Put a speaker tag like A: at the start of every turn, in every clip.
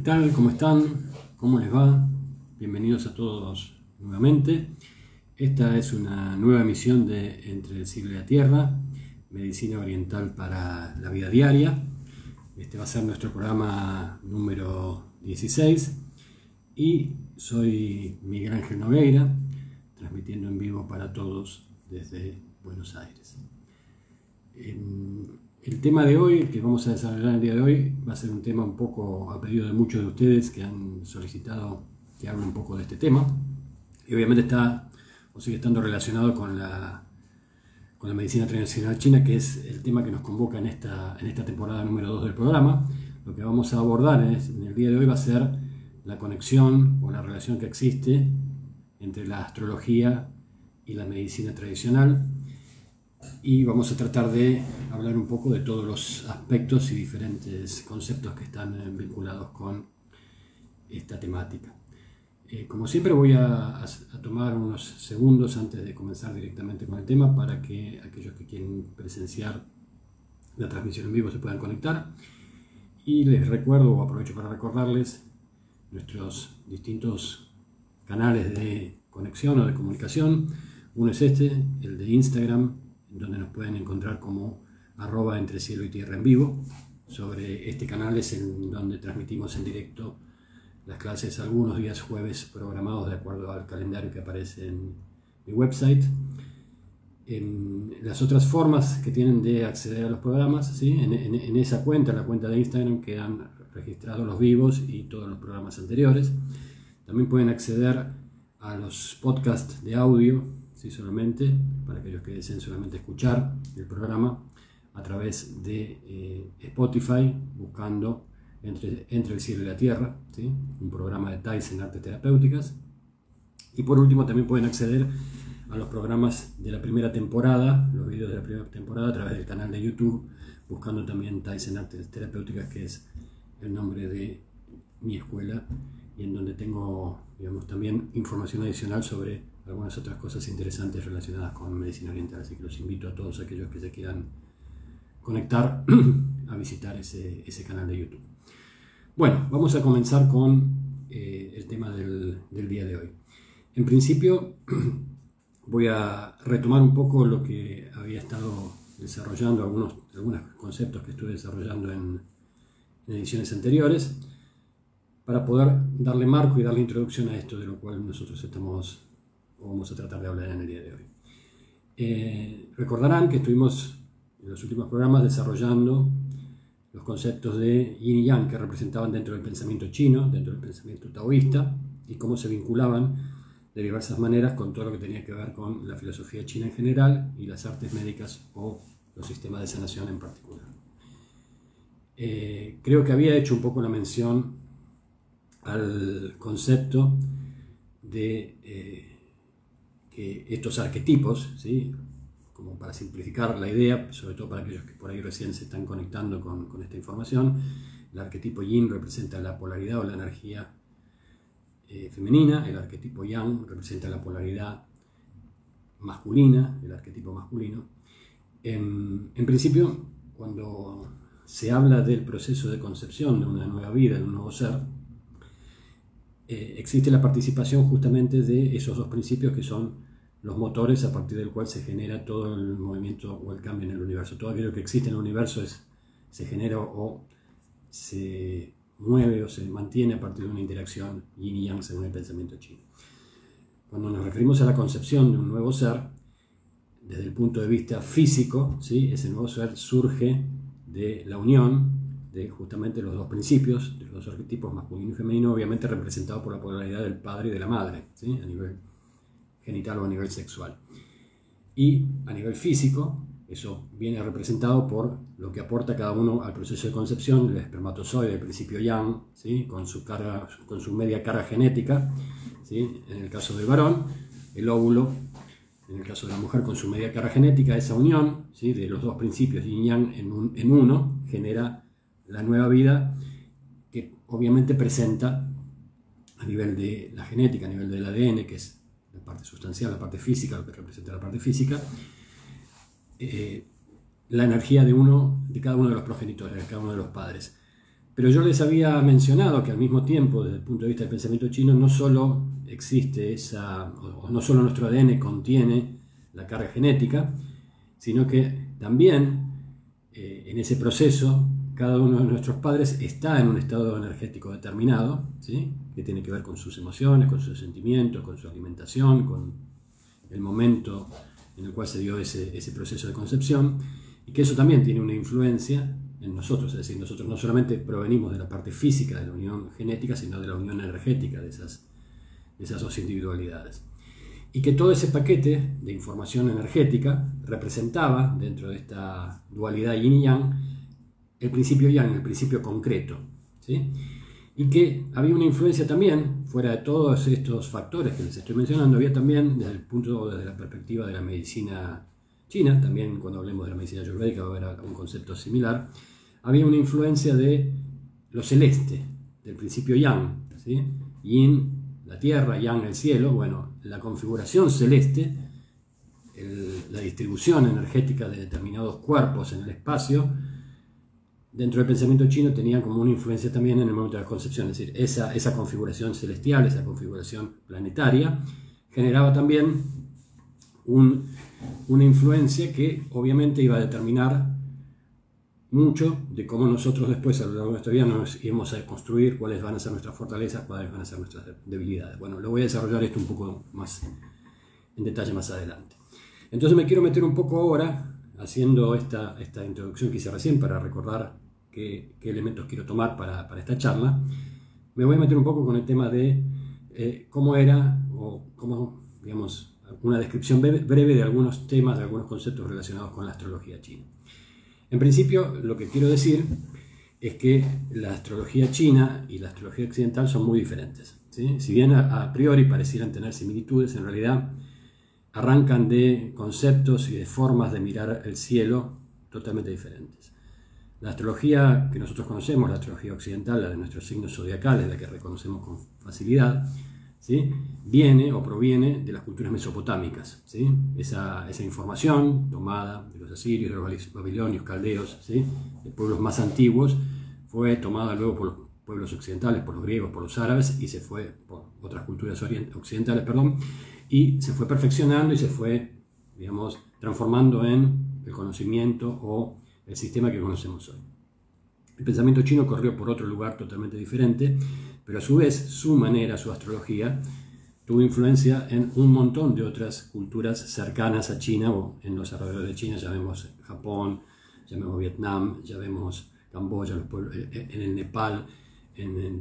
A: ¿Qué tal? ¿Cómo están? ¿Cómo les va? Bienvenidos a todos nuevamente. Esta es una nueva emisión de Entre el cielo y la tierra, medicina oriental para la vida diaria. Este va a ser nuestro programa número 16 y soy Miguel Ángel Nogueira, transmitiendo en vivo para todos desde Buenos Aires. El tema de hoy, que vamos a desarrollar el día de hoy, va a ser un tema un poco a pedido de muchos de ustedes que han solicitado que hable un poco de este tema. Y obviamente está o sigue estando relacionado con la, con la medicina tradicional china, que es el tema que nos convoca en esta, en esta temporada número 2 del programa. Lo que vamos a abordar en el día de hoy va a ser la conexión o la relación que existe entre la astrología y la medicina tradicional y vamos a tratar de hablar un poco de todos los aspectos y diferentes conceptos que están eh, vinculados con esta temática. Eh, como siempre voy a, tomar unos segundos antes de comenzar directamente con el tema para que aquellos que quieren presenciar la transmisión en vivo se puedan conectar. Y les recuerdo, o aprovecho para recordarles, nuestros distintos canales de conexión o de comunicación. Uno es este, el de Instagram, donde nos pueden encontrar como arroba entre cielo y tierra en vivo. Sobre este canal es en donde transmitimos en directo las clases algunos días jueves programados de acuerdo al calendario que aparece en mi website. En las otras formas que tienen de acceder a los programas, ¿sí? en, en esa cuenta, en la cuenta de Instagram, quedan registrados los vivos y todos los programas anteriores. También pueden acceder a los podcasts de audio ¿sí? solamente, para aquellos que deseen solamente escuchar el programa, a través de eh, Spotify, buscando entre, entre, el cielo y la tierra, ¿sí? un programa de Tyson Artes Terapéuticas. Y por último también pueden acceder a los programas de la primera temporada, los vídeos de la primera temporada a través del canal de YouTube, buscando también Tyson Artes Terapéuticas, que es el nombre de mi escuela y en donde tengo también información adicional sobre algunas otras cosas interesantes relacionadas con medicina oriental. Así que los invito a todos aquellos que se quieran conectar a visitar ese, ese canal de YouTube. Bueno, vamos a comenzar con eh, el tema del, del, día de hoy. En principio voy a retomar un poco lo que había estado desarrollando, algunos, algunos conceptos que estuve desarrollando en, en ediciones anteriores, para poder darle marco y darle introducción a esto de lo cual nosotros estamos vamos a tratar de hablar en el día de hoy. Eh, recordarán que estuvimos en los últimos programas desarrollando los conceptos de yin y yang que representaban dentro del pensamiento chino, dentro del pensamiento taoísta, y cómo se vinculaban de diversas maneras con todo lo que tenía que ver con la filosofía china en general y las artes médicas o los sistemas de sanación en particular. Eh, creo que había hecho un poco la mención al concepto de eh, que estos arquetipos, ¿sí? como para simplificar la idea, sobre todo para aquellos que por ahí recién se están conectando con, esta información, el arquetipo yin representa la polaridad o la energía eh, femenina, el arquetipo yang representa la polaridad masculina, el arquetipo masculino. En, en, principio, cuando se habla del proceso de concepción de una nueva vida, de un nuevo ser, eh, existe la participación justamente de esos dos principios que son los motores a partir del cual se genera todo el movimiento o el cambio en el universo. Todo aquello que existe en el universo es, se genera o se mueve o se mantiene a partir de una interacción yin y yang según el pensamiento chino. Cuando nos referimos a la concepción de un nuevo ser, desde el punto de vista físico, ¿sí? ese nuevo ser surge de la unión de justamente los dos principios, de los dos arquetipos masculino y femenino, obviamente representados por la polaridad del padre y de la madre, ¿sí? a nivel genital o a nivel sexual. Y a nivel físico, eso viene representado por lo que aporta cada uno al proceso de concepción, el espermatozoide, el principio yang, ¿sí? con, su con su media carga genética, ¿sí? en el caso del varón, el óvulo, en el caso de la mujer con su media carga genética, esa unión ¿sí? de los dos principios yin yang en uno genera la nueva vida que obviamente presenta a nivel de la genética, a nivel del ADN, que es la parte sustancial, la parte física, lo que representa la parte física, eh, la energía de uno, de cada uno de los progenitores, de cada uno de los padres. Pero yo les había mencionado que al mismo tiempo, desde el punto de vista del pensamiento chino, no solo existe esa, o no solo nuestro ADN contiene la carga genética, sino que también eh, en ese proceso cada uno de nuestros padres está en un estado energético determinado, ¿sí? que tiene que ver con sus emociones, con sus sentimientos, con su alimentación, con el momento en el cual se dio ese, proceso de concepción, y que eso también tiene una influencia en nosotros, es decir, nosotros no solamente provenimos de la parte física de la unión genética, sino de la unión energética de esas, de esas dos individualidades. Y que todo ese paquete de información energética representaba, dentro de esta dualidad yin y yang, el principio yang, el principio concreto. ¿sí? Y que había una influencia también, fuera de todos estos factores que les estoy mencionando, había también, desde el punto, desde la perspectiva de la medicina china, también cuando hablemos de la medicina ayurvédica va a haber un concepto similar, había una influencia de lo celeste, del principio yang, ¿sí? yin, la tierra, yang, el cielo, bueno, la configuración celeste, la distribución energética de determinados cuerpos en el espacio, dentro del pensamiento chino tenían como una influencia también en el momento de la concepción, es decir, esa, esa configuración celestial, esa configuración planetaria, generaba también una influencia que obviamente iba a determinar mucho de cómo nosotros después a lo largo de nuestra vida nos íbamos a construir, cuáles van a ser nuestras fortalezas, cuáles van a ser nuestras debilidades. Bueno, lo voy a desarrollar esto un poco más en detalle más adelante. Entonces me quiero meter un poco ahora, haciendo esta, esta introducción que hice recién para recordar qué, elementos quiero tomar para, para, esta charla, me voy a meter un poco con el tema de eh, cómo era, o cómo, digamos, una descripción breve de algunos temas, de algunos conceptos relacionados con la astrología china. En principio, lo que quiero decir es que la astrología china y la astrología occidental son muy diferentes. Si bien a, priori parecieran tener similitudes, en realidad arrancan de conceptos y de formas de mirar el cielo totalmente diferentes. La astrología que nosotros conocemos, la astrología occidental, la de nuestros signos zodiacales, la que reconocemos con facilidad, viene o proviene de las culturas mesopotámicas. ¿sí? Esa, esa, información tomada de los asirios, de los babilonios, caldeos, ¿sí? de pueblos más antiguos, fue tomada luego por los pueblos occidentales, por los griegos, por los árabes, y se fue por otras culturas occidentales, perdón, y se fue perfeccionando y se fue, digamos, transformando en el conocimiento o el sistema que conocemos hoy. El pensamiento chino corrió por otro lugar totalmente diferente, pero a su vez su manera, su astrología, tuvo influencia en un montón de otras culturas cercanas a China o en los alrededores de China, ya vemos Japón, ya vemos Vietnam, ya vemos Camboya, eh, eh, en el Nepal, en,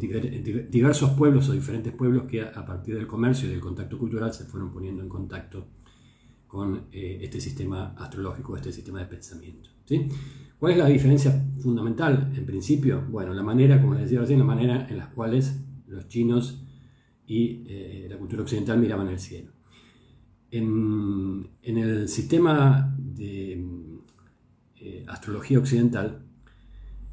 A: diversos pueblos o diferentes pueblos que a, partir del comercio y del contacto cultural se fueron poniendo en contacto con eh, este sistema astrológico, este sistema de pensamiento. ¿sí? ¿Cuál es la diferencia fundamental en principio? Bueno, la manera, como les decía recién, la manera en las cuales los chinos y eh, la cultura occidental miraban el cielo. En, el sistema de eh, astrología occidental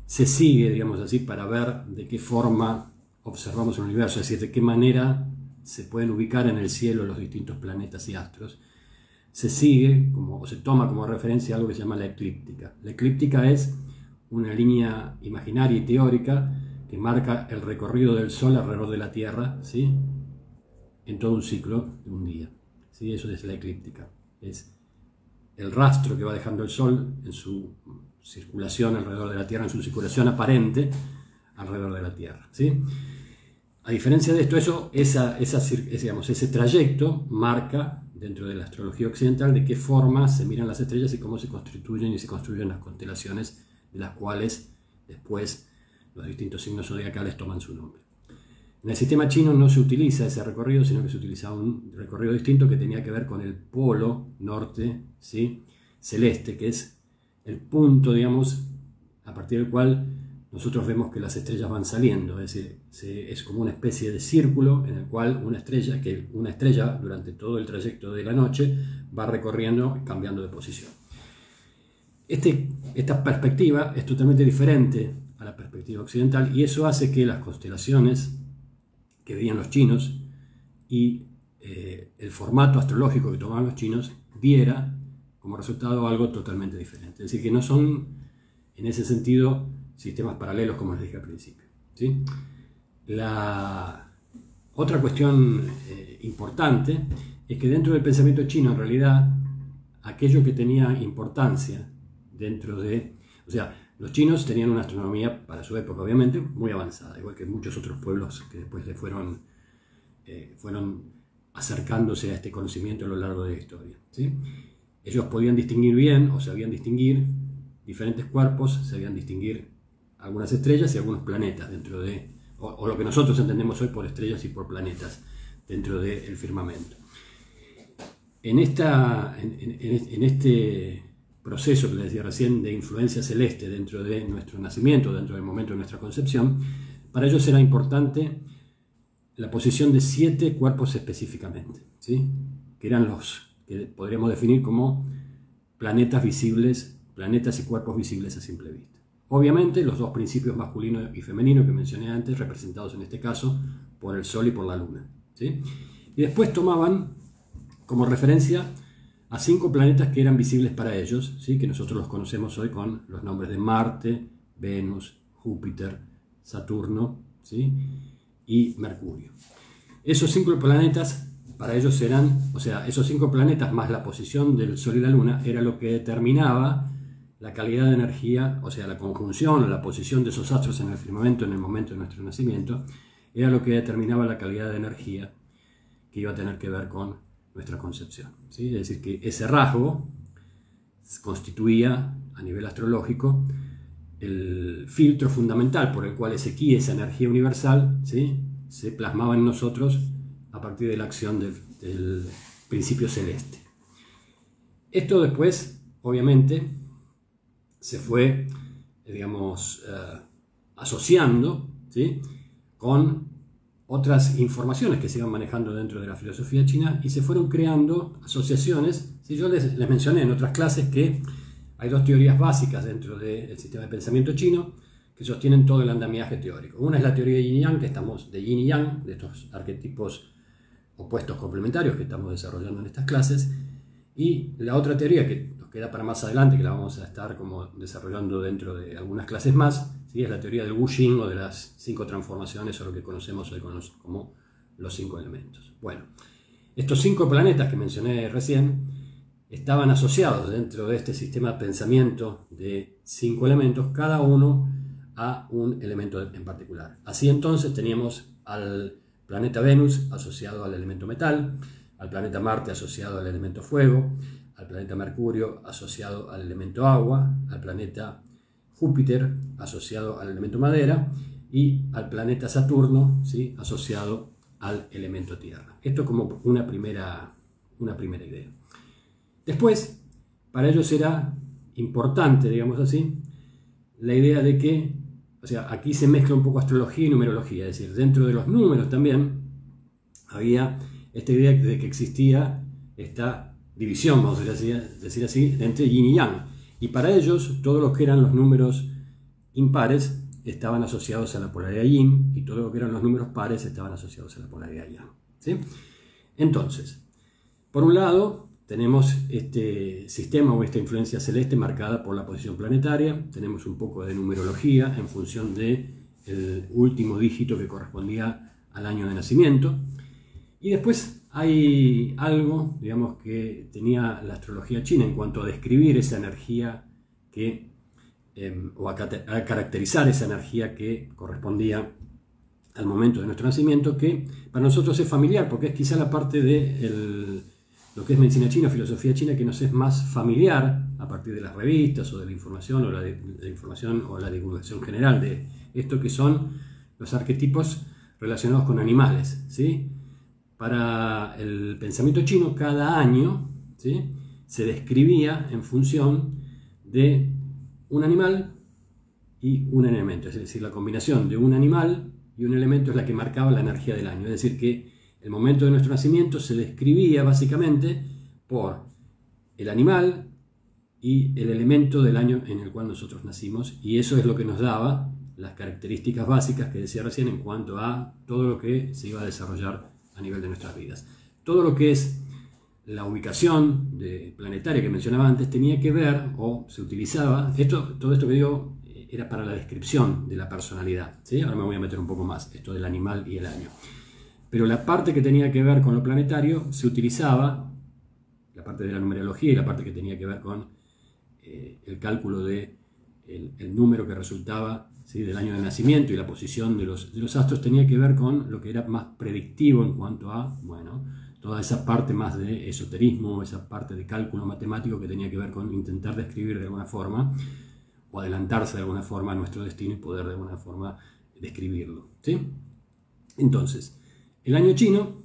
A: se sigue, digamos así, para ver de qué forma observamos el universo, es decir, de qué manera se pueden ubicar en el cielo los distintos planetas y astros se sigue como, o se toma como referencia algo que se llama la eclíptica. La eclíptica es una línea imaginaria y teórica que marca el recorrido del Sol alrededor de la Tierra ¿sí? en todo un ciclo de un día. ¿sí? Eso es la eclíptica. Es el rastro que va dejando el Sol en su circulación alrededor de la Tierra, en su circulación aparente alrededor de la Tierra. ¿sí? A diferencia de esto, eso, esa, esa, digamos, ese trayecto marca dentro de la astrología occidental de qué forma se miran las estrellas y cómo se constituyen y se construyen las constelaciones de las cuales después los distintos signos zodiacales toman su nombre. En el sistema chino no se utiliza ese recorrido, sino que se utiliza un recorrido distinto que tenía que ver con el polo norte ¿sí? celeste, que es el punto, digamos, a partir del cual nosotros vemos que las estrellas van saliendo, es como una especie de círculo en el cual una estrella, que una estrella durante todo el trayecto de la noche va recorriendo, cambiando de posición. Este, esta perspectiva es totalmente diferente a la perspectiva occidental y eso hace que las constelaciones que veían los chinos y eh, el formato astrológico que tomaban los chinos diera como resultado algo totalmente diferente. Es decir, que no son en ese sentido sistemas paralelos, como les dije al principio. ¿sí? La otra cuestión eh, importante es que dentro del pensamiento chino, en realidad, aquello que tenía importancia dentro de... O sea, los chinos tenían una astronomía, para su época obviamente, muy avanzada, igual que muchos otros pueblos que después fueron, eh, fueron acercándose a este conocimiento a lo largo de la historia. ¿sí? Ellos podían distinguir bien, o sabían distinguir diferentes cuerpos, sabían distinguir algunas estrellas y algunos planetas dentro de, o, lo que nosotros entendemos hoy por estrellas y por planetas dentro del firmamento. En, esta, en este proceso que les decía recién de influencia celeste dentro de nuestro nacimiento, dentro del momento de nuestra concepción, para ellos era importante la posición de siete cuerpos específicamente, ¿sí? que eran los que podríamos definir como planetas visibles, planetas y cuerpos visibles a simple vista. Obviamente los dos principios masculino y femenino que mencioné antes, representados en este caso por el Sol y por la Luna. ¿sí? Y después tomaban como referencia a cinco planetas que eran visibles para ellos, ¿sí? que nosotros los conocemos hoy con los nombres de Marte, Venus, Júpiter, Saturno ¿sí? y Mercurio. Esos cinco planetas para ellos eran, o sea, esos cinco planetas más la posición del Sol y la Luna era lo que determinaba la calidad de energía, o sea, la conjunción o la posición de esos astros en el firmamento en el momento de nuestro nacimiento, era lo que determinaba la calidad de energía que iba a tener que ver con nuestra concepción. ¿sí? Es decir, que ese rasgo constituía a nivel astrológico el filtro fundamental por el cual ese ki, esa energía universal, ¿sí? se plasmaba en nosotros a partir de la acción del, principio celeste. Esto después, obviamente, se fue, digamos, eh, asociando ¿sí? con otras informaciones que se iban manejando dentro de la filosofía china y se fueron creando asociaciones. Si yo les, mencioné en otras clases que hay dos teorías básicas dentro del sistema de pensamiento chino que sostienen todo el andamiaje teórico. Una es la teoría de yin yang, que estamos de yin y yang, de estos arquetipos opuestos complementarios que estamos desarrollando en estas clases, y la otra teoría que nos queda para más adelante, que la vamos a estar como desarrollando dentro de algunas clases más, es la teoría del Wu Jing o de las cinco transformaciones o lo que conocemos hoy como los cinco elementos. Bueno, estos cinco planetas que mencioné recién estaban asociados dentro de este sistema de pensamiento de cinco elementos, cada uno a un elemento en particular. Así entonces teníamos al planeta Venus asociado al elemento metal, al planeta Marte asociado al elemento fuego, al planeta Mercurio asociado al elemento agua, al planeta Júpiter asociado al elemento madera y al planeta Saturno ¿sí? asociado al elemento tierra. Esto como una primera, una primera idea. Después, para ellos era importante, digamos así, la idea de que, o sea, aquí se mezcla un poco astrología y numerología, es decir, dentro de los números también había esta idea de que existía esta división, vamos a decir así, entre yin y yang y para ellos, todos los que eran los números impares estaban asociados a la polaridad yin y todo lo que eran los números pares estaban asociados a la polaridad yang. ¿sí? Entonces, por un lado, tenemos este sistema o esta influencia celeste marcada por la posición planetaria, tenemos un poco de numerología en función del el último dígito que correspondía al año de nacimiento, y después hay algo, digamos, que tenía la astrología china en cuanto a describir esa energía que, em, o a, caracterizar esa energía que correspondía al momento de nuestro nacimiento, que para nosotros es familiar, porque es quizá la parte de lo que es medicina china, filosofía china, que nos es más familiar a partir de las revistas o de la información o la, información o la divulgación general de esto que son los arquetipos relacionados con animales, ¿sí? para el pensamiento chino, cada año ¿sí? se describía en función de un animal y un elemento. Es decir, la combinación de un animal y un elemento es la que marcaba la energía del año. Es decir, que el momento de nuestro nacimiento se describía básicamente por el animal y el elemento del año en el cual nosotros nacimos. Y eso es lo que nos daba las características básicas que decía recién en cuanto a todo lo que se iba a desarrollar a nivel de nuestras vidas. Todo lo que es la ubicación planetaria que mencionaba antes tenía que ver o se utilizaba, esto, todo esto que digo eh, era para la descripción de la personalidad. ¿sí? Ahora me voy a meter un poco más, esto del animal y el año. Pero la parte que tenía que ver con lo planetario se utilizaba, la parte de la numerología y la parte que tenía que ver con eh, el cálculo de número que resultaba ¿sí? del año de nacimiento y la posición de los, de los astros tenía que ver con lo que era más predictivo en cuanto a, bueno, toda esa parte más de esoterismo, esa parte de cálculo matemático que tenía que ver con intentar describir de alguna forma o adelantarse de alguna forma a nuestro destino y poder de alguna forma describirlo. ¿sí? Entonces, el año chino,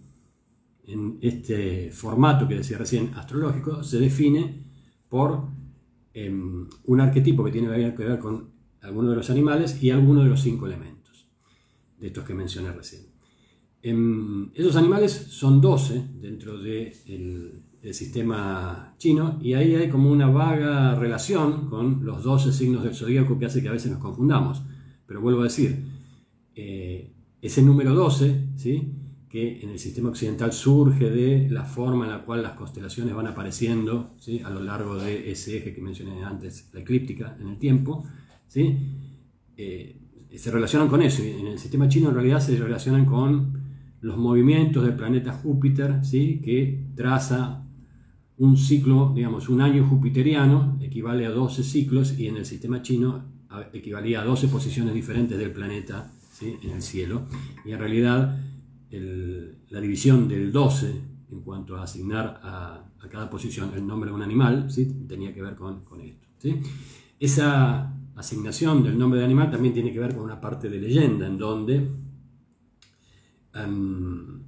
A: en este formato que decía recién astrológico, se define por em, un arquetipo que tiene que ver con alguno de los animales y alguno de los cinco elementos, de estos que mencioné recién. Em, esos animales son 12 dentro del sistema chino y ahí hay como una vaga relación con los 12 signos del zodíaco que hace que a veces nos confundamos. Pero vuelvo a decir, eh, ese número 12, ¿sí? Que en el sistema occidental surge de la forma en la cual las constelaciones van apareciendo a lo largo de ese eje que mencioné antes, la eclíptica en el tiempo, ¿sí? Eh, se relacionan con eso. En el sistema chino en realidad se relacionan con los movimientos del planeta Júpiter, ¿sí? que traza un ciclo, digamos, un año jupiteriano equivale a 12 ciclos y en el sistema chino equivalía a 12 posiciones diferentes del planeta ¿sí? en el cielo. Y en realidad la división del 12 en cuanto a asignar a, cada posición el nombre de un animal ¿sí? tenía que ver con, esto. ¿sí? Esa asignación del nombre de animal también tiene que ver con una parte de leyenda en donde Em,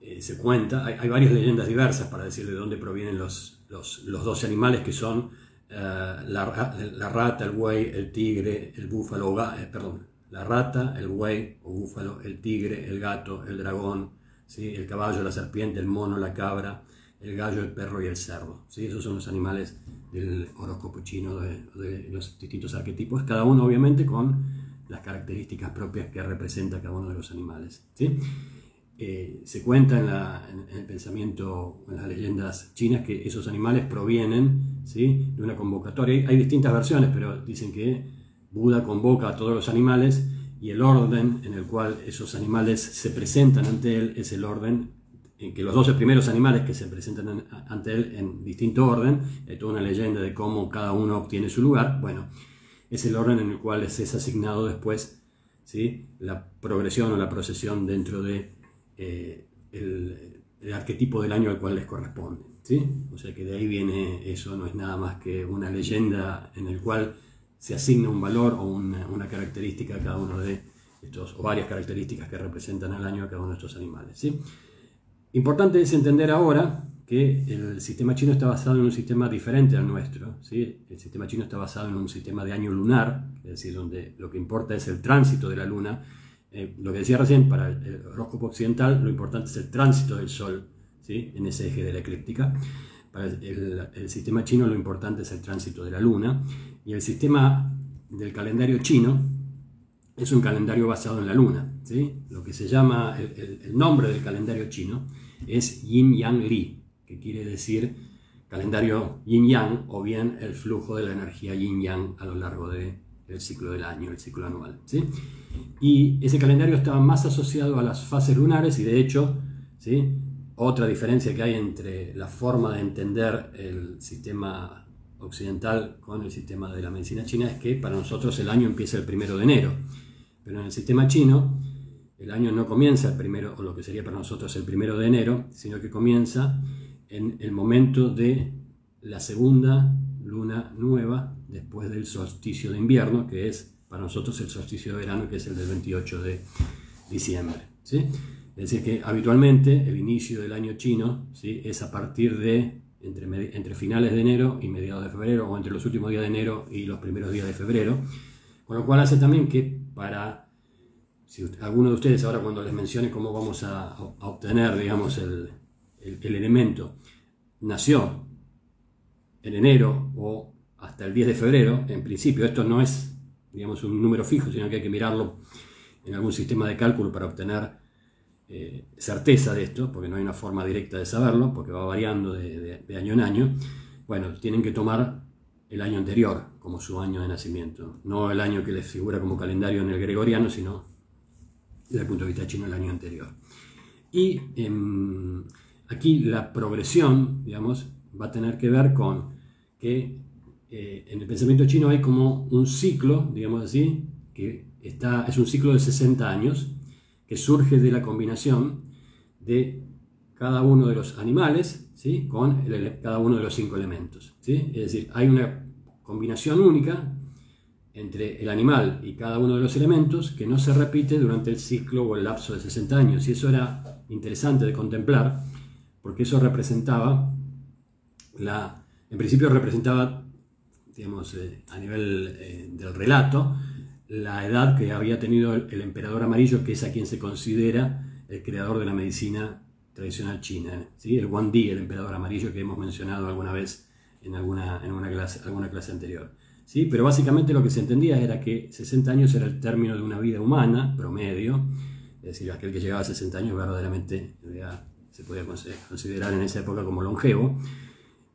A: eh, se cuenta, hay, varias leyendas diversas para decir de dónde provienen los, los, dos animales que son eh, la, rata, el buey, el tigre, el búfalo, eh, perdón, la rata, el buey o búfalo, el tigre, el gato, el dragón, ¿sí? el caballo, la serpiente, el mono, la cabra, el gallo, el perro y el cerdo. ¿sí? Esos son los animales del horóscopo chino, de, los distintos arquetipos, cada uno obviamente con las características propias que representa cada uno de los animales. ¿sí? Eh, se cuenta en, el pensamiento, en las leyendas chinas, que esos animales provienen ¿sí? de una convocatoria. Hay distintas versiones, pero dicen que Buda convoca a todos los animales y el orden en el cual esos animales se presentan ante él es el orden en que los 12 primeros animales que se presentan ante él en distinto orden, hay toda una leyenda de cómo cada uno obtiene su lugar. Bueno, es el orden en el cual es asignado después ¿sí? la progresión o la procesión dentro de eh, el, arquetipo del año al cual les corresponde. ¿sí? O sea que de ahí viene eso, no es nada más que una leyenda en el cual se asigna un valor o una, característica a cada uno de estos, o varias características que representan al año a cada uno de estos animales. ¿sí? Importante es entender ahora que el sistema chino está basado en un sistema diferente al nuestro. ¿sí? El sistema chino está basado en un sistema de año lunar, es decir, donde lo que importa es el tránsito de la luna. Eh, lo que decía recién, para el horóscopo occidental lo importante es el tránsito del sol en ese eje de la eclíptica. Para el, sistema chino lo importante es el tránsito de la luna. Y el sistema del calendario chino es un calendario basado en la luna. ¿sí? Lo que se llama, el, nombre del calendario chino es Yin Yang Li, que quiere decir calendario yin-yang o bien el flujo de la energía yin-yang a lo largo del ciclo del año, el ciclo anual. ¿sí? Y ese calendario estaba más asociado a las fases lunares y de hecho, ¿sí? otra diferencia que hay entre la forma de entender el sistema occidental con el sistema de la medicina china es que para nosotros el año empieza el primero de enero, pero en el sistema chino el año no comienza el primero, o lo que sería para nosotros el primero de enero, sino que comienza en el momento de la segunda luna nueva después del solsticio de invierno, que es para nosotros el solsticio de verano, que es el del 28 de diciembre. ¿sí? Es decir, que habitualmente el inicio del año chino ¿sí? es a partir de entre, finales de enero y mediados de febrero, o entre los últimos días de enero y los primeros días de febrero, con lo cual hace también que para, si alguno de ustedes ahora cuando les mencione cómo vamos a, a obtener, digamos, el, el, elemento nació en enero o hasta el 10 de febrero, en principio esto no es digamos, un número fijo, sino que hay que mirarlo en algún sistema de cálculo para obtener eh, certeza de esto, porque no hay una forma directa de saberlo, porque va variando de, año en año. Bueno, tienen que tomar el año anterior como su año de nacimiento. No el año que les figura como calendario en el gregoriano, sino desde el punto de vista chino el año anterior. Y em, aquí la progresión, digamos, va a tener que ver con que eh, en el pensamiento chino hay como un ciclo, digamos así, que está, es un ciclo de 60 años, que surge de la combinación de cada uno de los animales con cada uno de los cinco elementos. Es decir, hay una combinación única entre el animal y cada uno de los elementos que no se repite durante el ciclo o el lapso de 60 años. Y eso era interesante de contemplar, porque eso representaba, la, en principio representaba, digamos, eh, a nivel eh, del relato, la edad que había tenido el, emperador amarillo, que es a quien se considera el creador de la medicina tradicional china. ¿sí? El Di, el emperador amarillo que hemos mencionado alguna vez en alguna, en una clase, alguna clase anterior. ¿sí? Pero básicamente lo que se entendía era que 60 años era el término de una vida humana, promedio, es decir, aquel que llegaba a 60 años verdaderamente se podía considerar en esa época como longevo.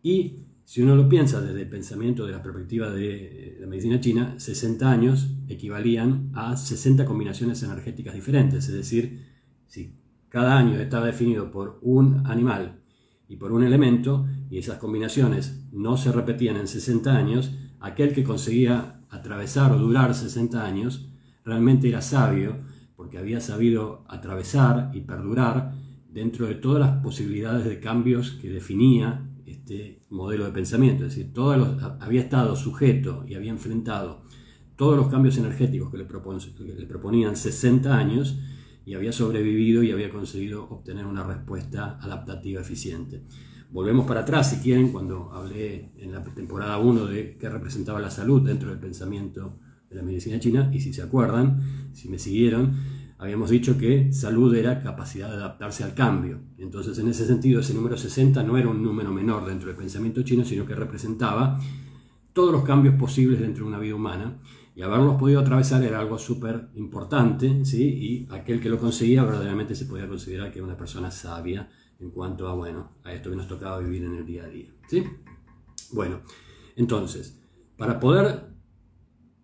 A: Y si uno lo piensa desde el pensamiento, de la perspectiva de la medicina china, 60 años equivalían a 60 combinaciones energéticas diferentes, es decir, si cada año estaba definido por un animal y por un elemento, y esas combinaciones no se repetían en 60 años, aquel que conseguía atravesar o durar 60 años realmente era sabio, porque había sabido atravesar y perdurar dentro de todas las posibilidades de cambios que definía este modelo de pensamiento. Es decir, había estado sujeto y había enfrentado todos los cambios energéticos que le, que le proponían 60 años y había sobrevivido y había conseguido obtener una respuesta adaptativa eficiente. Volvemos para atrás, si quieren, cuando hablé en la temporada 1 de qué representaba la salud dentro del pensamiento de la medicina china, y si se acuerdan, si me siguieron, habíamos dicho que salud era capacidad de adaptarse al cambio. Entonces, en ese sentido, ese número 60 no era un número menor dentro del pensamiento chino, sino que representaba todos los cambios posibles dentro de una vida humana y haberlos podido atravesar era algo súper importante, ¿sí? y aquel que lo conseguía verdaderamente se podía considerar que era una persona sabia en cuanto a, bueno, a esto que nos tocaba vivir en el día a día. ¿sí? Bueno, entonces, para poder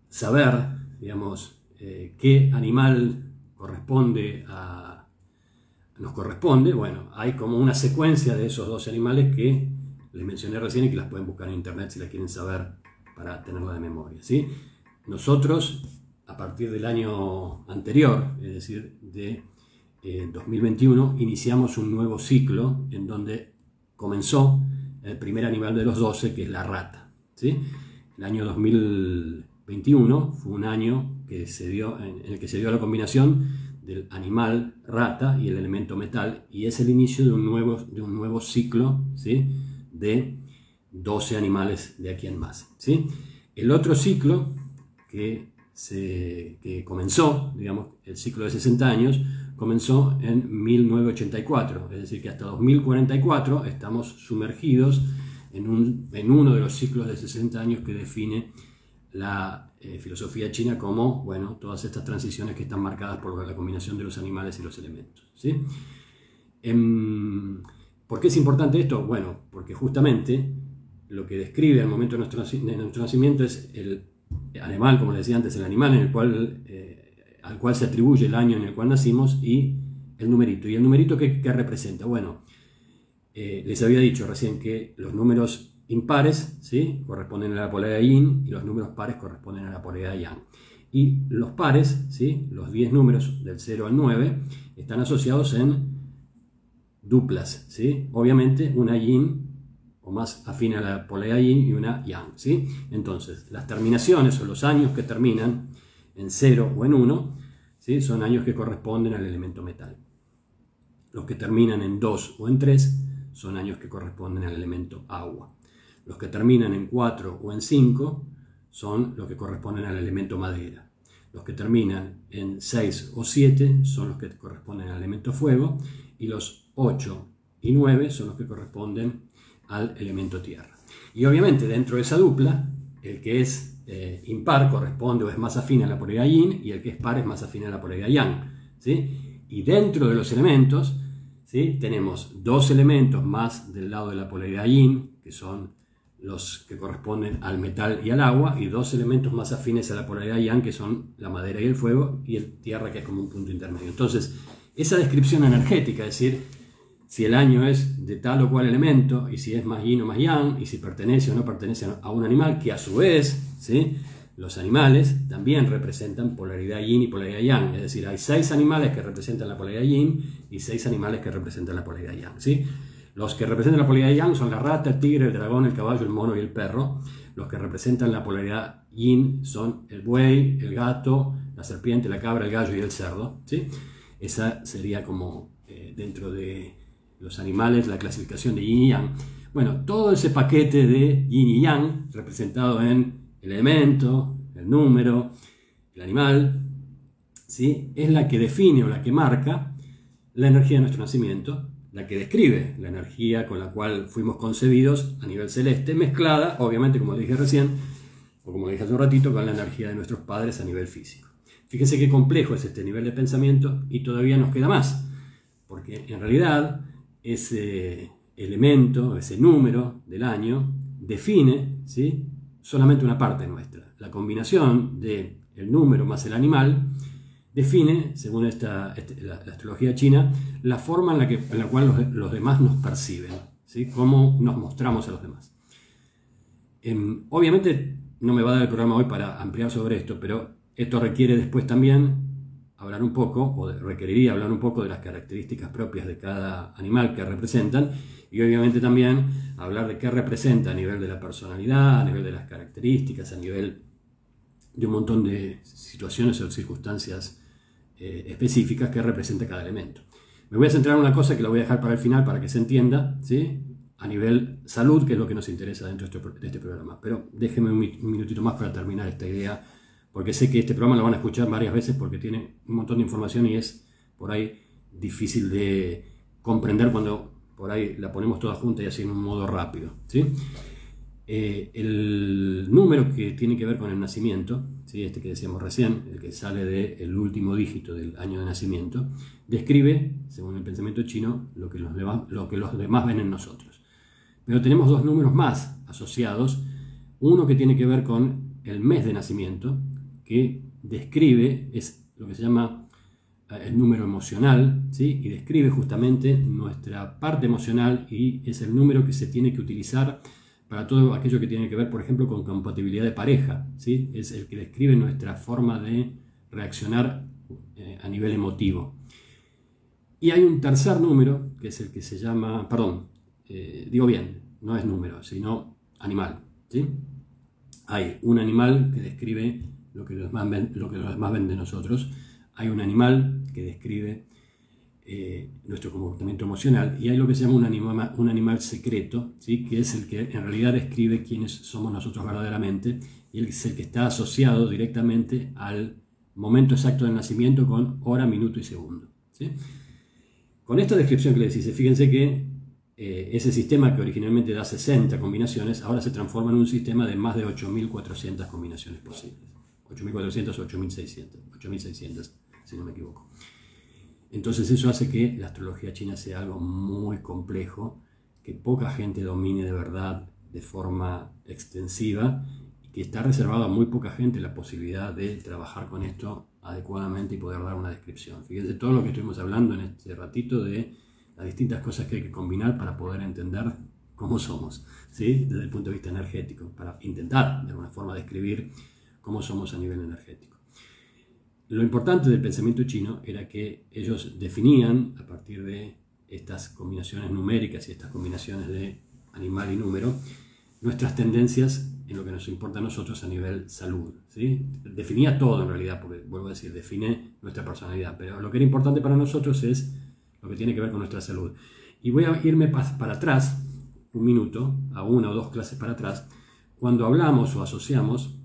A: saber, digamos, eh, qué animal corresponde a, nos corresponde, bueno, hay como una secuencia de esos dos animales que les mencioné recién y que las pueden buscar en internet si las quieren saber para tenerla de memoria, ¿sí? Nosotros, a partir del año anterior, es decir, de 2021, eh, iniciamos un nuevo ciclo en donde comenzó el primer animal de los 12, que es la rata. ¿sí? El año 2021 fue un año que se dio, en el que se dio la combinación del animal rata y el elemento metal, y es el inicio de un nuevo, de un nuevo ciclo ¿sí? de 12 animales de aquí en más. ¿sí? El otro ciclo que, se, comenzó, digamos, el ciclo de 60 años, comenzó en 1984, es decir, que hasta 2044 estamos sumergidos en, un, en uno de los ciclos de 60 años que define la eh, filosofía china como, bueno, todas estas transiciones que están marcadas por la combinación de los animales y los elementos. ¿sí? Em, ¿Por qué es importante esto? Bueno, porque justamente lo que describe al momento de nuestro, nuestro nacimiento es el animal, como decía antes, el animal en el cual, eh, al cual se atribuye el año en el cual nacimos y el numerito. ¿Y el numerito qué, representa? Bueno, eh, les había dicho recién que los números impares ¿sí? corresponden a la polaridad yin y los números pares corresponden a la polaridad yang. Y los pares, ¿sí? los 10 números del 0 al 9, están asociados en duplas. ¿sí? Obviamente una yin o más afín a la polaridad yin y una yang. ¿sí? Entonces, las terminaciones o los años que terminan en 0 o en 1 ¿sí? son años que corresponden al elemento metal. Los que terminan en 2 o en 3 son años que corresponden al elemento agua. Los que terminan en 4 o en 5 son los que corresponden al elemento madera. Los que terminan en 6 o 7 son los que corresponden al elemento fuego y los 8 y 9 son los que corresponden al elemento tierra. Y obviamente dentro de esa dupla, el que es eh, impar corresponde o es más afín a la polaridad yin y el que es par es más afín a la polaridad yang. ¿sí? Y dentro de los elementos ¿sí? tenemos dos elementos más del lado de la polaridad yin, que son los que corresponden al metal y al agua, y dos elementos más afines a la polaridad yang, que son la madera y el fuego, y el tierra, que es como un punto intermedio. Entonces, esa descripción energética, es decir, si el año es de tal o cual elemento, y si es más yin o más yang, y si pertenece o no pertenece a un animal, que a su vez, ¿sí? los animales también representan polaridad yin y polaridad yang, es decir, hay seis animales que representan la polaridad yin y seis animales que representan la polaridad yang. ¿sí? Los que representan la polaridad yang son la rata, el tigre, el dragón, el caballo, el mono y el perro. Los que representan la polaridad yin son el buey, el gato, la serpiente, la cabra, el gallo y el cerdo. ¿sí? Esa sería como eh, dentro de los animales la clasificación de yin y yang. Bueno, todo ese paquete de yin y yang representado en el elemento, el número, el animal, ¿sí? es la que define o la que marca la energía de nuestro nacimiento la que describe la energía con la cual fuimos concebidos a nivel celeste, mezclada, obviamente, como dije recién, o como dije hace un ratito, con la energía de nuestros padres a nivel físico. Fíjense qué complejo es este nivel de pensamiento y todavía nos queda más, porque en realidad ese elemento, ese número del año, define ¿sí? solamente una parte nuestra. La combinación del el número más el animal define, según esta, este, la, astrología china, la forma en la, que, en la cual los, demás nos perciben, ¿sí? cómo nos mostramos a los demás. Em, obviamente no me va a dar el programa hoy para ampliar sobre esto, pero esto requiere después también hablar un poco, o requeriría hablar un poco de las características propias de cada animal que representan, y obviamente también hablar de qué representa a nivel de la personalidad, a nivel de las características, a nivel de un montón de situaciones o circunstancias eh, específicas que representa cada elemento. Me voy a centrar en una cosa que la voy a dejar para el final para que se entienda, ¿sí? a nivel salud, que es lo que nos interesa dentro de este, este programa. Pero déjenme un, minutito más para terminar esta idea, porque sé que este programa lo van a escuchar varias veces porque tiene un montón de información y es por ahí difícil de comprender cuando por ahí la ponemos toda junta y así en un modo rápido. ¿sí? Eh, el número que tiene que ver con el nacimiento, ¿sí? este que decíamos recién, el que sale del último dígito del año de nacimiento, describe, según el pensamiento chino, lo que, los demás, lo que los demás ven en nosotros. Pero tenemos dos números más asociados, uno que tiene que ver con el mes de nacimiento, que describe, es lo que se llama eh, el número emocional, ¿sí? y describe justamente nuestra parte emocional y es el número que se tiene que utilizar para todo aquello que tiene que ver, por ejemplo, con compatibilidad de pareja. ¿sí? Es el que describe nuestra forma de reaccionar eh, a nivel emotivo. Y hay un tercer número, que es el que se llama, perdón, eh, digo bien, no es número, sino animal. ¿sí? Hay un animal que describe lo que los lo que los demás ven de nosotros. Hay un animal que describe eh, nuestro comportamiento emocional y hay lo que se llama un animal, secreto, ¿sí? que es el que en realidad describe quiénes somos nosotros verdaderamente y es el que está asociado directamente al momento exacto del nacimiento con hora, minuto y segundo. ¿sí? Con esta descripción que les hice, fíjense que eh, ese sistema que originalmente da 60 combinaciones, ahora se transforma en un sistema de más de 8.400 combinaciones posibles. 8.400 o 8.600, 8.600 si no me equivoco. Entonces eso hace que la astrología china sea algo muy complejo, que poca gente domine de verdad de forma extensiva y que está reservado a muy poca gente la posibilidad de trabajar con esto adecuadamente y poder dar una descripción. Fíjense todo lo que estuvimos hablando en este ratito de las distintas cosas que hay que combinar para poder entender cómo somos, ¿sí? desde el punto de vista energético, para intentar de alguna forma describir cómo somos a nivel energético. Lo importante del pensamiento chino era que ellos definían, a partir de estas combinaciones numéricas y estas combinaciones de animal y número, nuestras tendencias en lo que nos importa a nosotros a nivel salud. ¿sí? Definía todo en realidad, porque vuelvo a decir, define nuestra personalidad, pero lo que era importante para nosotros es lo que tiene que ver con nuestra salud. Y voy a irme para atrás, un minuto, a una o dos clases para atrás, cuando hablamos o asociamos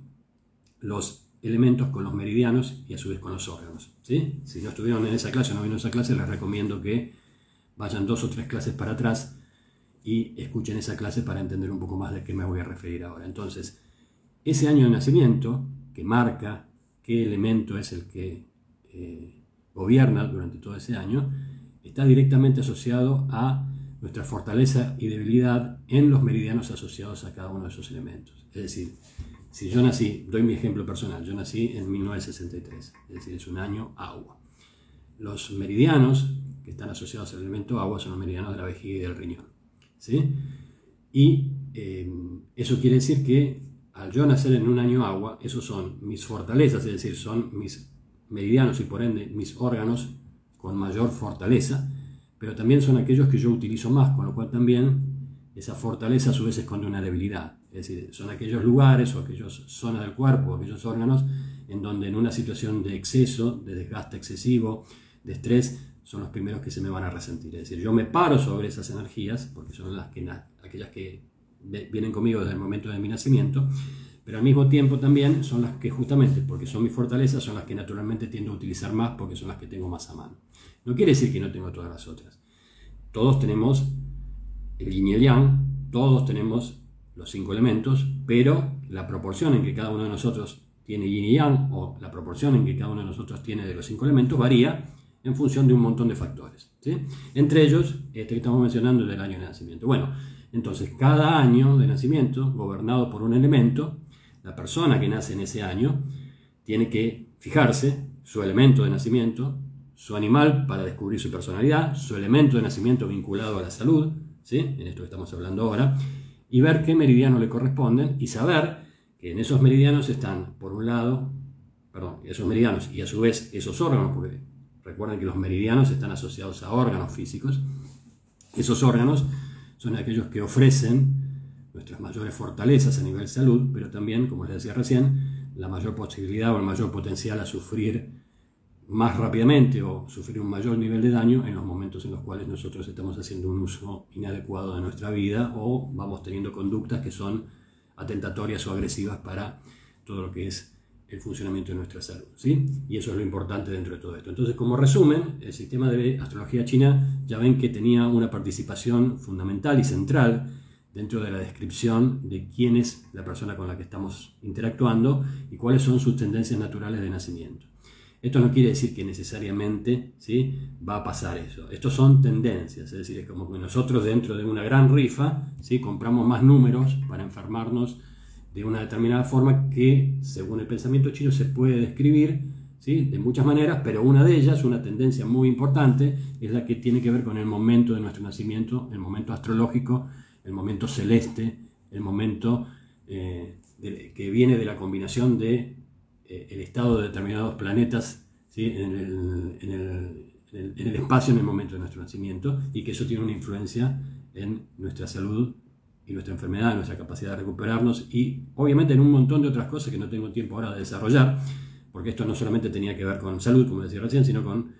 A: los elementos con los meridianos y a su vez con los órganos. ¿sí? Si no estuvieron en esa clase o no vieron esa clase, les recomiendo que vayan dos o tres clases para atrás y escuchen esa clase para entender un poco más de qué me voy a referir ahora. Entonces, ese año de nacimiento que marca qué elemento es el que eh, gobierna durante todo ese año, está directamente asociado a nuestra fortaleza y debilidad en los meridianos asociados a cada uno de esos elementos. Es decir, si yo nací, doy mi ejemplo personal, yo nací en 1963, es decir, es un año agua. Los meridianos que están asociados al elemento agua son los meridianos de la vejiga y del riñón. ¿sí? Y eh, eso quiere decir que al yo nacer en un año agua, esos son mis fortalezas, es decir, son mis meridianos y por ende mis órganos con mayor fortaleza, pero también son aquellos que yo utilizo más, con lo cual también esa fortaleza a su vez esconde una debilidad. Es decir, son aquellos lugares o aquellas zonas del cuerpo, aquellos órganos en donde en una situación de exceso, de desgaste excesivo, de estrés, son los primeros que se me van a resentir. Es decir, yo me paro sobre esas energías, porque son las que, aquellas que vienen conmigo desde el momento de mi nacimiento, pero al mismo tiempo también son las que justamente, porque son mis fortalezas, son las que naturalmente tiendo a utilizar más porque son las que tengo más a mano. No quiere decir que no tengo todas las otras. Todos tenemos el yin y el yang, todos tenemos cinco elementos, pero la proporción en que cada uno de nosotros tiene yin y yang, o la proporción en que cada uno de nosotros tiene de los cinco elementos, varía en función de un montón de factores. ¿sí? Entre ellos, este que estamos mencionando del año de nacimiento. Bueno, entonces cada año de nacimiento, gobernado por un elemento, la persona que nace en ese año tiene que fijarse su elemento de nacimiento, su animal para descubrir su personalidad, su elemento de nacimiento vinculado a la salud, ¿sí? en esto que estamos hablando ahora, y ver qué meridianos le corresponden y saber que en esos meridianos están, por un lado, perdón, esos meridianos y a su vez esos órganos, porque recuerden que los meridianos están asociados a órganos físicos, esos órganos son aquellos que ofrecen nuestras mayores fortalezas a nivel salud, pero también, como les decía recién, la mayor posibilidad o el mayor potencial a sufrir más rápidamente o sufrir un mayor nivel de daño en los momentos en los cuales nosotros estamos haciendo un uso inadecuado de nuestra vida o vamos teniendo conductas que son atentatorias o agresivas para todo lo que es el funcionamiento de nuestra salud. ¿sí? Y eso es lo importante dentro de todo esto. Entonces, como resumen, el sistema de astrología china ya ven que tenía una participación fundamental y central dentro de la descripción de quién es la persona con la que estamos interactuando y cuáles son sus tendencias naturales de nacimiento. Esto no quiere decir que necesariamente ¿sí? va a pasar eso. Estos son tendencias, es decir, es como que nosotros dentro de una gran rifa ¿sí? compramos más números para enfermarnos de una determinada forma que, según el pensamiento chino, se puede describir ¿sí? de muchas maneras, pero una de ellas, una tendencia muy importante, es la que tiene que ver con el momento de nuestro nacimiento, el momento astrológico, el momento celeste, el momento eh, que viene de la combinación de el estado de determinados planetas en, el, en, el, espacio en el momento de nuestro nacimiento y que eso tiene una influencia en nuestra salud y nuestra enfermedad, nuestra capacidad de recuperarnos y obviamente en un montón de otras cosas que no tengo tiempo ahora de desarrollar, porque esto no solamente tenía que ver con salud, como decía recién, sino con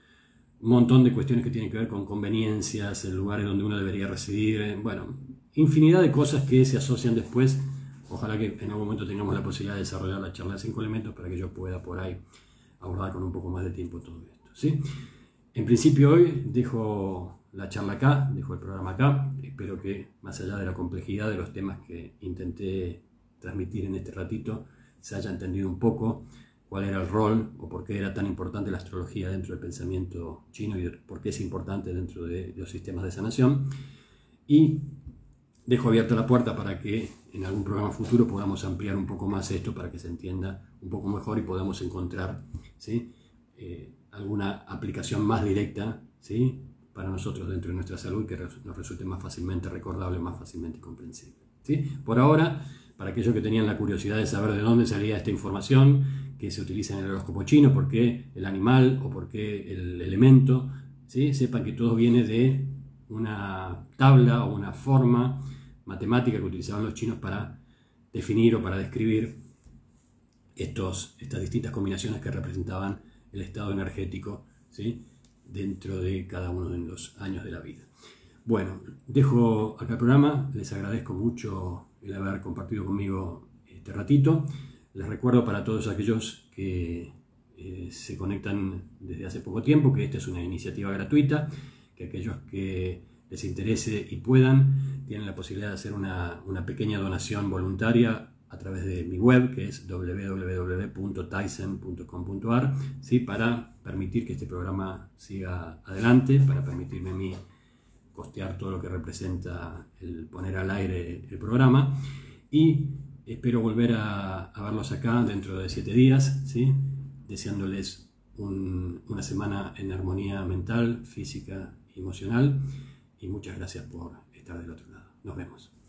A: un montón de cuestiones que tienen que ver con conveniencias, en donde uno debería residir, eh, bueno, infinidad de cosas que se asocian después. Ojalá que en algún momento tengamos la posibilidad de desarrollar la charla de cinco elementos para que yo pueda por ahí abordar con un poco más de tiempo todo esto. ¿sí? En principio hoy dejo la charla acá, dejo el programa acá. Espero que más allá de la complejidad de los temas que intenté transmitir en este ratito, se haya entendido un poco cuál era el rol o por qué era tan importante la astrología dentro del pensamiento chino y por qué es importante dentro de los sistemas de sanación. Y dejo abierta la puerta para que en algún programa futuro podamos ampliar un poco más esto para que se entienda un poco mejor y podamos encontrar ¿sí? Eh, alguna aplicación más directa ¿sí? para nosotros dentro de nuestra salud que nos resulte más fácilmente recordable, más fácilmente comprensible. ¿sí? Por ahora, para aquellos que tenían la curiosidad de saber de dónde salía esta información que se utiliza en el horóscopo chino, por qué el animal o por qué el elemento, ¿sí? sepan que todo viene de una tabla o una forma matemática que utilizaban los chinos para definir o para describir estos, estas distintas combinaciones que representaban el estado energético ¿sí? dentro de cada uno de los años de la vida. Bueno, dejo acá el programa, les agradezco mucho el haber compartido conmigo este ratito. Les recuerdo para todos aquellos que eh, se conectan desde hace poco tiempo que esta es una iniciativa gratuita, que aquellos que les interese y puedan, tienen la posibilidad de hacer una, una pequeña donación voluntaria a través de mi web, que es www.tyson.com.ar, ¿sí? para permitir que este programa siga adelante, para permitirme a mí costear todo lo que representa el poner al aire el programa. Y espero volver a, a verlos acá dentro de siete días, ¿sí? deseándoles un, una semana en armonía mental, física y emocional y muchas gracias por estar del otro lado. Nos vemos.